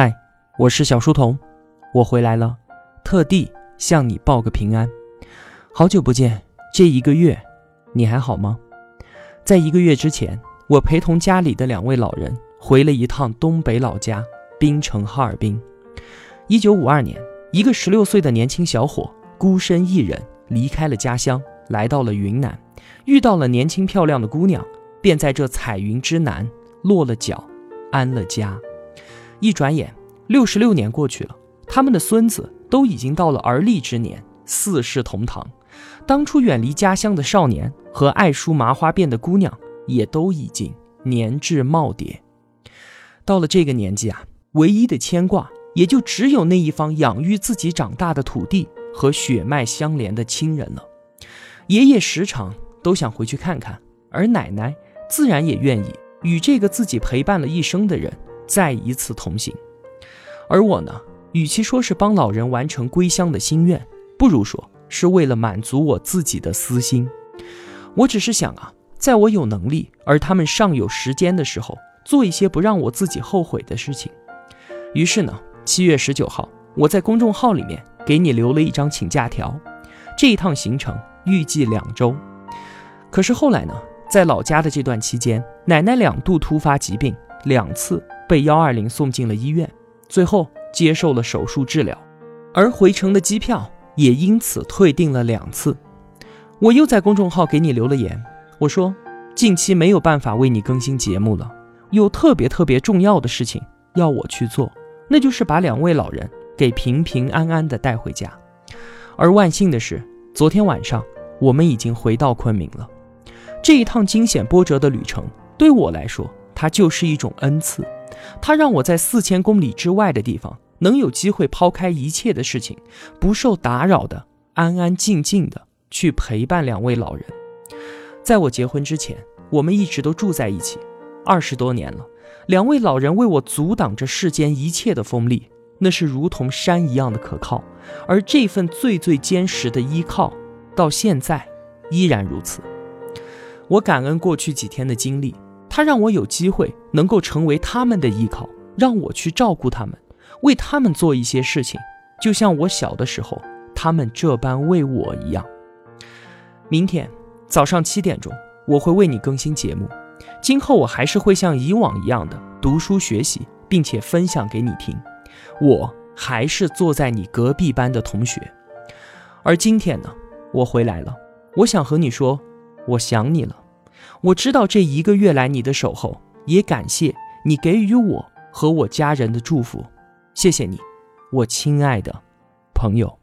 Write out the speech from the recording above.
嗨，我是小书童，我回来了，特地向你报个平安。好久不见，这一个月你还好吗？在一个月之前，我陪同家里的两位老人回了一趟东北老家滨城哈尔滨。一九五二年，一个十六岁的年轻小伙孤身一人离开了家乡，来到了云南，遇到了年轻漂亮的姑娘，便在这彩云之南落了脚，安了家。一转眼，六十六年过去了，他们的孙子都已经到了而立之年，四世同堂。当初远离家乡的少年和爱梳麻花辫的姑娘，也都已经年至耄耋。到了这个年纪啊，唯一的牵挂也就只有那一方养育自己长大的土地和血脉相连的亲人了。爷爷时常都想回去看看，而奶奶自然也愿意与这个自己陪伴了一生的人。再一次同行，而我呢，与其说是帮老人完成归乡的心愿，不如说是为了满足我自己的私心。我只是想啊，在我有能力而他们尚有时间的时候，做一些不让我自己后悔的事情。于是呢，七月十九号，我在公众号里面给你留了一张请假条，这一趟行程预计两周。可是后来呢，在老家的这段期间，奶奶两度突发疾病，两次。被幺二零送进了医院，最后接受了手术治疗，而回程的机票也因此退订了两次。我又在公众号给你留了言，我说近期没有办法为你更新节目了，有特别特别重要的事情要我去做，那就是把两位老人给平平安安的带回家。而万幸的是，昨天晚上我们已经回到昆明了。这一趟惊险波折的旅程，对我来说，它就是一种恩赐。他让我在四千公里之外的地方，能有机会抛开一切的事情，不受打扰的，安安静静的去陪伴两位老人。在我结婚之前，我们一直都住在一起，二十多年了。两位老人为我阻挡着世间一切的锋利，那是如同山一样的可靠。而这份最最坚实的依靠，到现在依然如此。我感恩过去几天的经历。他让我有机会能够成为他们的依靠，让我去照顾他们，为他们做一些事情，就像我小的时候他们这般为我一样。明天早上七点钟，我会为你更新节目。今后我还是会像以往一样的读书学习，并且分享给你听。我还是坐在你隔壁班的同学。而今天呢，我回来了，我想和你说，我想你了。我知道这一个月来你的守候，也感谢你给予我和我家人的祝福，谢谢你，我亲爱的朋友。